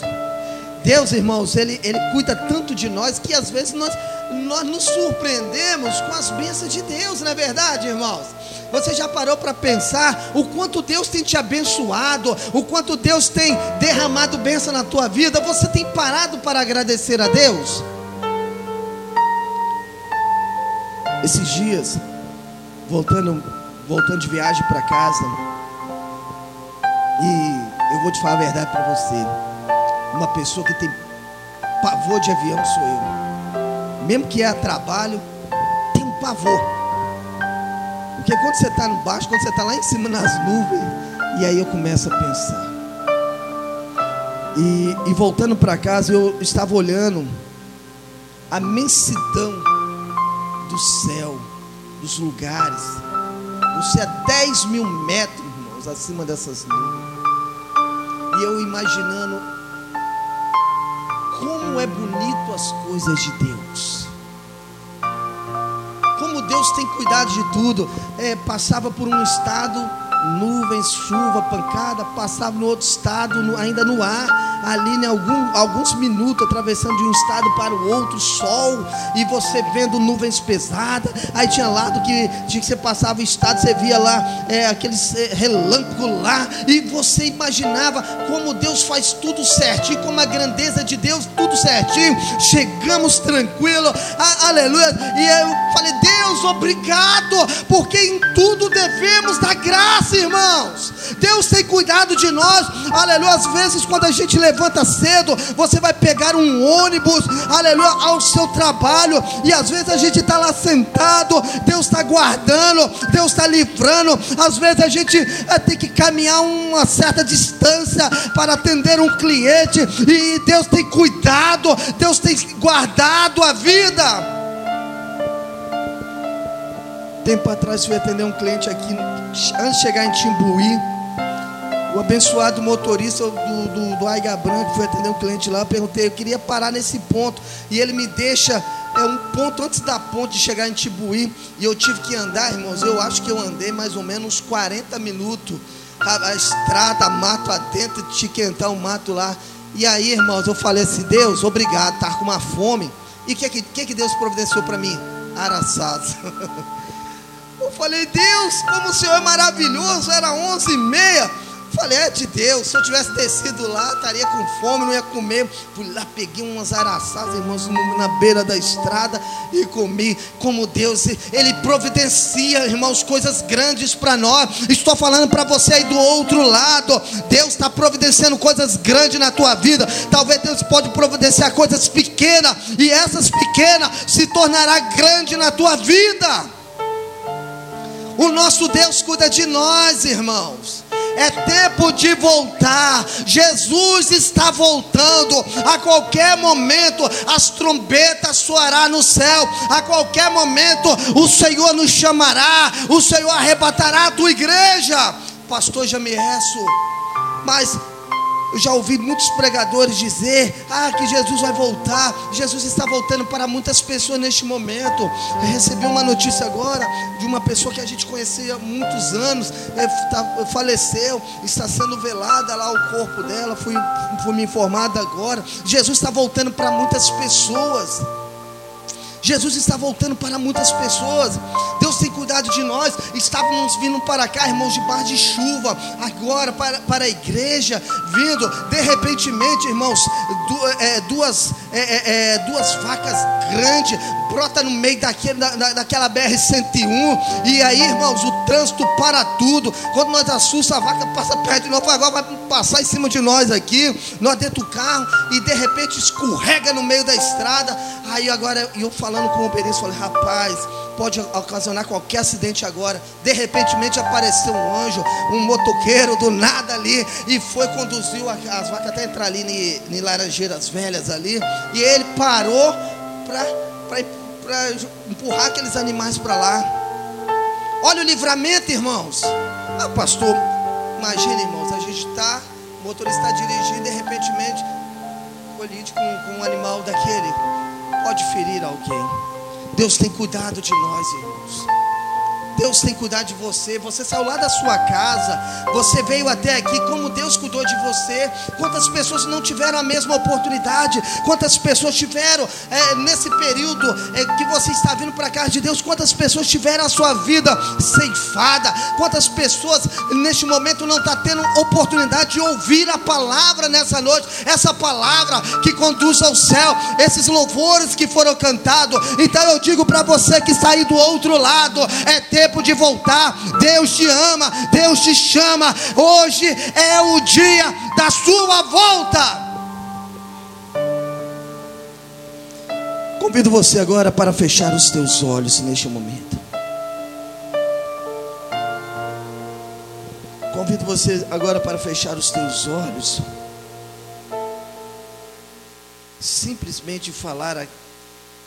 Deus, irmãos, Ele, Ele cuida tanto de nós que às vezes nós, nós nos surpreendemos com as bênçãos de Deus, não é verdade, irmãos? Você já parou para pensar o quanto Deus tem te abençoado, o quanto Deus tem derramado bênção na tua vida? Você tem parado para agradecer a Deus? Esses dias, voltando, voltando de viagem para casa, e vou te falar a verdade para você. Uma pessoa que tem pavor de avião sou eu. Mesmo que é a trabalho, tem um pavor. Porque quando você está no baixo, quando você está lá em cima nas nuvens, e aí eu começo a pensar. E, e voltando para casa, eu estava olhando a imensidão do céu, dos lugares. Você é 10 mil metros, irmãos, acima dessas nuvens. Eu imaginando como é bonito as coisas de Deus. Como Deus tem cuidado de tudo. É, passava por um estado, nuvens, chuva, pancada, passava no outro estado, ainda no ar ali em né, algum, alguns minutos, atravessando de um estado para o outro, sol, e você vendo nuvens pesadas. Aí tinha lado que, que você passava o estado, você via lá é, aqueles é, relâmpagos lá, e você imaginava como Deus faz tudo certinho, como a grandeza de Deus, tudo certinho. Chegamos tranquilo, a, aleluia. E eu falei, Deus, obrigado, porque em tudo devemos dar graça, irmãos. Deus tem cuidado de nós, aleluia. Às vezes, quando a gente levanta levanta cedo, você vai pegar um ônibus, aleluia, ao seu trabalho, e às vezes a gente está lá sentado, Deus está guardando, Deus está livrando, às vezes a gente é, tem que caminhar uma certa distância para atender um cliente, e Deus tem cuidado, Deus tem guardado a vida. Tempo atrás fui atender um cliente aqui, antes de chegar em Timbuí o abençoado motorista do, do, do Aiga Branco foi atender um cliente lá. Eu perguntei, eu queria parar nesse ponto. E ele me deixa é um ponto antes da ponte de chegar em Tibuí. E eu tive que andar, irmãos. Eu acho que eu andei mais ou menos 40 minutos. A, a estrada, mato adentro, de quentar o mato lá. E aí, irmãos, eu falei assim: Deus, obrigado, estar com uma fome. E o que, que, que Deus providenciou para mim? Araçados. Eu falei, Deus, como o Senhor é maravilhoso, era 11 e meia. Falei, é de Deus, se eu tivesse descido lá, estaria com fome, não ia comer. Fui lá, peguei umas araçás, irmãos, na beira da estrada e comi. Como Deus, Ele providencia, irmãos, coisas grandes para nós. Estou falando para você aí do outro lado. Deus está providenciando coisas grandes na tua vida. Talvez Deus pode providenciar coisas pequenas, e essas pequenas se tornará grande na tua vida. O nosso Deus cuida de nós, irmãos. É tempo de voltar. Jesus está voltando. A qualquer momento as trombetas soará no céu. A qualquer momento o Senhor nos chamará. O Senhor arrebatará a tua igreja. Pastor Jamiesso, mas eu já ouvi muitos pregadores dizer: Ah, que Jesus vai voltar. Jesus está voltando para muitas pessoas neste momento. Eu recebi uma notícia agora de uma pessoa que a gente conhecia há muitos anos, é, tá, faleceu, está sendo velada lá o corpo dela. Fui, fui me informado agora. Jesus está voltando para muitas pessoas. Jesus está voltando para muitas pessoas. Deus tem cuidado de nós. Estávamos vindo para cá, irmãos, de bar de chuva. Agora para, para a igreja, vindo. De repentemente, irmãos, é, duas, é, é, é, duas vacas grandes brota no meio daquele, da, daquela BR-101. E aí, irmãos, o trânsito para tudo. Quando nós assusta, a vaca passa perto de nós. Agora vai passar em cima de nós aqui. Nós dentro do carro. E de repente escorrega no meio da estrada. Aí agora eu falando com o Uber falei, rapaz, pode ocasionar qualquer acidente agora. De repente apareceu um anjo, um motoqueiro do nada ali. E foi, conduziu as vacas até entrar ali em Laranjeiras Velhas ali. E ele parou para empurrar aqueles animais para lá. Olha o livramento, irmãos. Ah, pastor, imagina, irmãos, a gente está, o motorista está dirigindo e de repente colide com, com um animal daquele pode ferir alguém. Deus tem cuidado de nós, irmãos. Deus tem cuidado de você. Você saiu lá da sua casa, você veio até aqui, como Deus cuidou de você. Quantas pessoas não tiveram a mesma oportunidade? Quantas pessoas tiveram é, nesse período é, que você está vindo para a casa de Deus? Quantas pessoas tiveram a sua vida ceifada? Quantas pessoas neste momento não está tendo oportunidade de ouvir a palavra nessa noite? Essa palavra que conduz ao céu, esses louvores que foram cantados. Então eu digo para você que aí do outro lado, é ter tempo de voltar. Deus te ama, Deus te chama. Hoje é o dia da sua volta. Convido você agora para fechar os teus olhos neste momento. Convido você agora para fechar os teus olhos. Simplesmente falar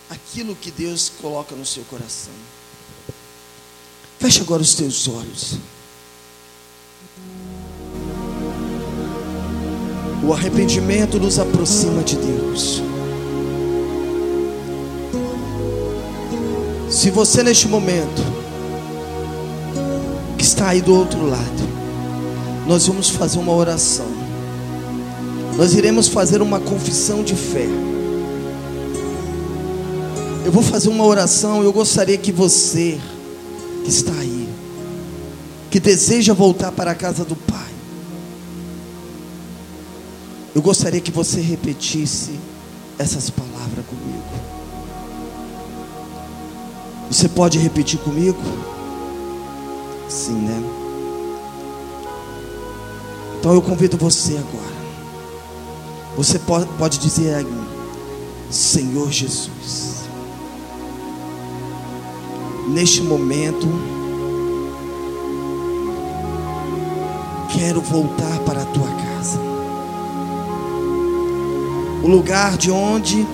aquilo que Deus coloca no seu coração. Feche agora os teus olhos. O arrependimento nos aproxima de Deus. Se você neste momento que está aí do outro lado, nós vamos fazer uma oração. Nós iremos fazer uma confissão de fé. Eu vou fazer uma oração, eu gostaria que você que está aí, que deseja voltar para a casa do Pai. Eu gostaria que você repetisse essas palavras comigo. Você pode repetir comigo? Sim, né? Então eu convido você agora. Você pode, dizer aí, Senhor Jesus neste momento, quero voltar para a tua casa, o lugar de onde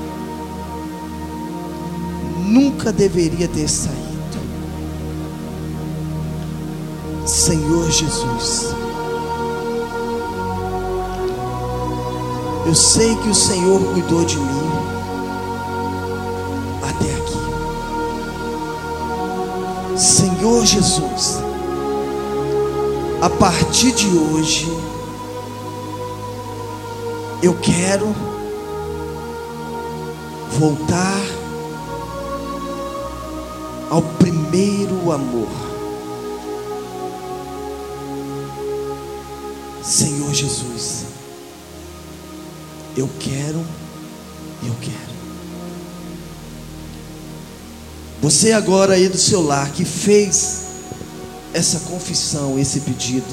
nunca deveria ter saído. Senhor Jesus, eu sei que o Senhor cuidou de mim. Senhor Jesus, a partir de hoje, eu quero voltar ao primeiro amor. Senhor Jesus, eu quero, eu quero. Você agora aí do seu lar que fez essa confissão, esse pedido,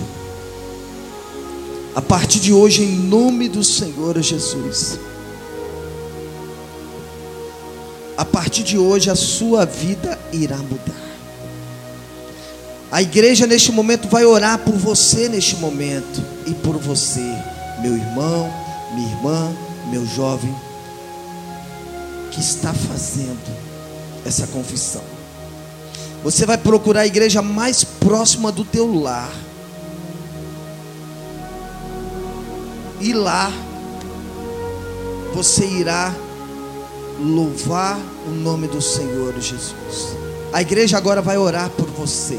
a partir de hoje, em nome do Senhor Jesus, a partir de hoje a sua vida irá mudar. A igreja neste momento vai orar por você neste momento e por você, meu irmão, minha irmã, meu jovem, que está fazendo essa confissão. Você vai procurar a igreja mais próxima do teu lar. E lá você irá louvar o nome do Senhor Jesus. A igreja agora vai orar por você.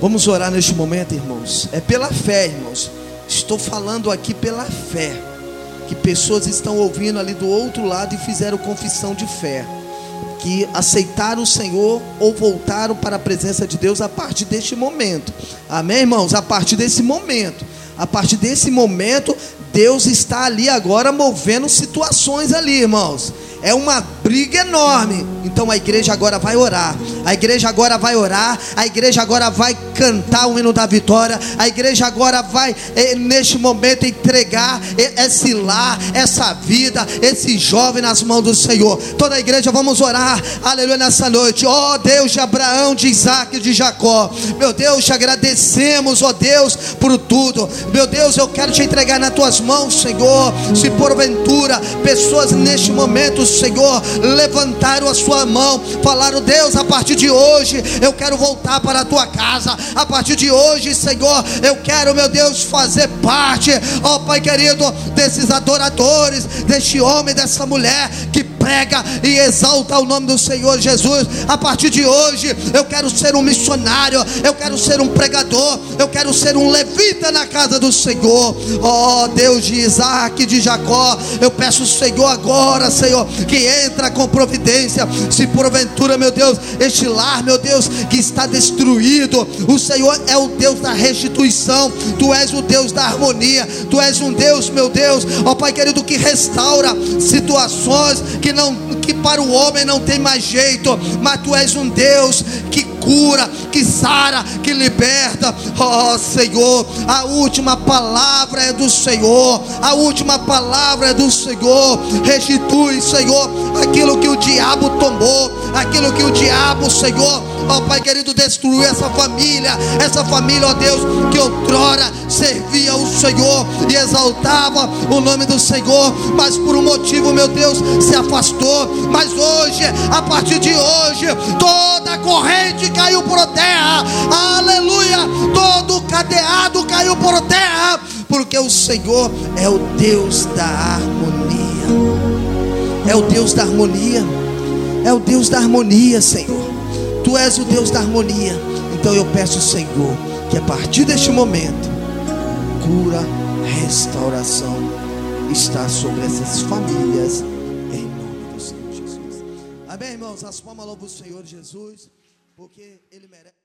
Vamos orar neste momento, irmãos. É pela fé, irmãos. Estou falando aqui pela fé. Que pessoas estão ouvindo ali do outro lado e fizeram confissão de fé. Que aceitaram o Senhor ou voltaram para a presença de Deus a partir deste momento. Amém, irmãos? A partir desse momento. A partir desse momento, Deus está ali agora movendo situações ali, irmãos. É uma briga enorme. Então a igreja agora vai orar. A igreja agora vai orar. A igreja agora vai cantar o hino da vitória. A igreja agora vai, eh, neste momento, entregar esse lar, essa vida, esse jovem nas mãos do Senhor. Toda a igreja, vamos orar. Aleluia nessa noite. Ó oh, Deus de Abraão, de Isaac e de Jacó. Meu Deus, te agradecemos, ó oh Deus, por tudo. Meu Deus, eu quero te entregar nas tuas mãos, Senhor. Se porventura pessoas neste momento Senhor, levantaram a sua mão, falaram: Deus, a partir de hoje eu quero voltar para a tua casa. A partir de hoje, Senhor, eu quero, meu Deus, fazer parte, ó Pai querido, desses adoradores, deste homem, dessa mulher que prega e exalta o nome do Senhor Jesus. A partir de hoje, eu quero ser um missionário, eu quero ser um pregador, eu quero ser um levita na casa do Senhor. Ó oh, Deus de Isaac, de Jacó, eu peço, Senhor, agora, Senhor, que entra com providência. Se porventura, meu Deus, este lar, meu Deus, que está destruído, o Senhor é o Deus da restituição, tu és o Deus da harmonia, tu és um Deus, meu Deus, ó Pai querido, que restaura situações que não que para o homem não tem mais jeito, mas tu és um Deus que cura, que sara, que liberta. Oh, Senhor, a última palavra é do Senhor. A última palavra é do Senhor. Restitui, Senhor, aquilo que o diabo tomou, aquilo que o diabo, Senhor, ó Pai querido, destruiu essa família, essa família, ó Deus, que outrora servia o Senhor e exaltava o nome do Senhor, mas por um motivo, meu Deus, se afastou. Mas hoje, a partir de hoje, toda corrente caiu por terra, aleluia, todo cadeado caiu por terra, porque o Senhor é o Deus da harmonia, é o Deus da harmonia, é o Deus da harmonia, Senhor. Tu és o Deus da harmonia. Então eu peço, Senhor, que a partir deste momento, cura, restauração está sobre essas famílias, em nome do Senhor Jesus. Amém, irmãos? As palmas louvam o Senhor Jesus, porque Ele merece.